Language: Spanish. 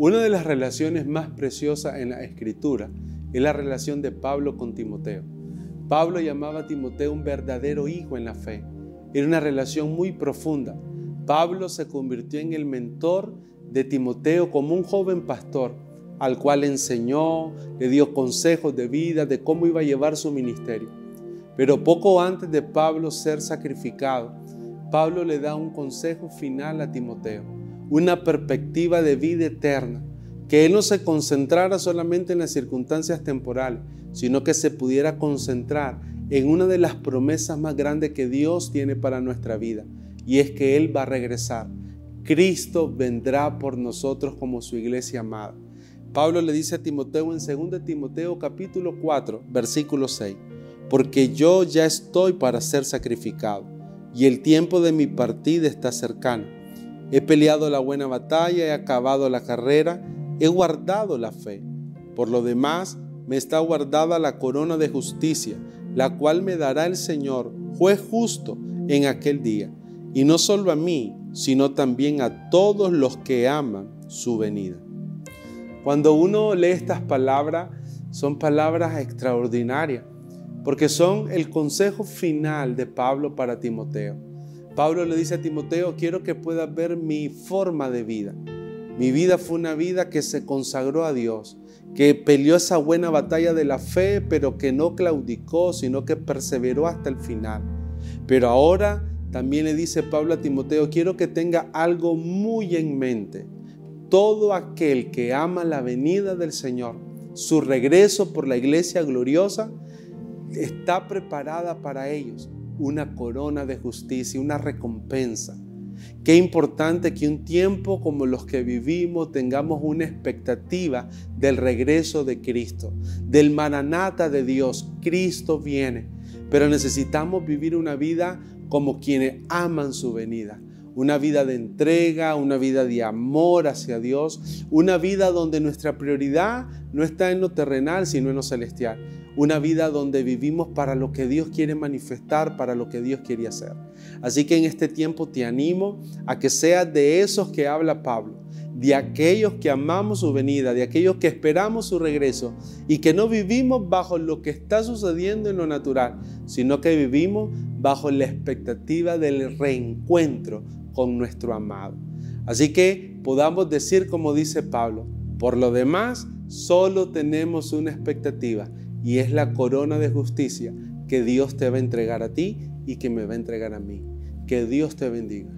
Una de las relaciones más preciosas en la escritura es la relación de Pablo con Timoteo. Pablo llamaba a Timoteo un verdadero hijo en la fe. Era una relación muy profunda. Pablo se convirtió en el mentor de Timoteo como un joven pastor al cual enseñó, le dio consejos de vida, de cómo iba a llevar su ministerio. Pero poco antes de Pablo ser sacrificado, Pablo le da un consejo final a Timoteo, una perspectiva de vida eterna, que él no se concentrara solamente en las circunstancias temporales, sino que se pudiera concentrar en una de las promesas más grandes que Dios tiene para nuestra vida, y es que Él va a regresar. Cristo vendrá por nosotros como su iglesia amada. Pablo le dice a Timoteo en 2 Timoteo capítulo 4, versículo 6, porque yo ya estoy para ser sacrificado y el tiempo de mi partida está cercano. He peleado la buena batalla, he acabado la carrera, he guardado la fe. Por lo demás, me está guardada la corona de justicia, la cual me dará el Señor, juez justo, en aquel día, y no solo a mí, sino también a todos los que aman su venida. Cuando uno lee estas palabras, son palabras extraordinarias, porque son el consejo final de Pablo para Timoteo. Pablo le dice a Timoteo, quiero que puedas ver mi forma de vida. Mi vida fue una vida que se consagró a Dios, que peleó esa buena batalla de la fe, pero que no claudicó, sino que perseveró hasta el final. Pero ahora también le dice Pablo a Timoteo, quiero que tenga algo muy en mente todo aquel que ama la venida del Señor, su regreso por la iglesia gloriosa, está preparada para ellos una corona de justicia, una recompensa. Qué importante que un tiempo como los que vivimos tengamos una expectativa del regreso de Cristo, del maranata de Dios. Cristo viene, pero necesitamos vivir una vida como quienes aman su venida una vida de entrega, una vida de amor hacia Dios, una vida donde nuestra prioridad no está en lo terrenal, sino en lo celestial, una vida donde vivimos para lo que Dios quiere manifestar, para lo que Dios quiere hacer. Así que en este tiempo te animo a que seas de esos que habla Pablo, de aquellos que amamos su venida, de aquellos que esperamos su regreso y que no vivimos bajo lo que está sucediendo en lo natural, sino que vivimos bajo la expectativa del reencuentro con nuestro amado. Así que podamos decir como dice Pablo, por lo demás solo tenemos una expectativa y es la corona de justicia que Dios te va a entregar a ti y que me va a entregar a mí. Que Dios te bendiga.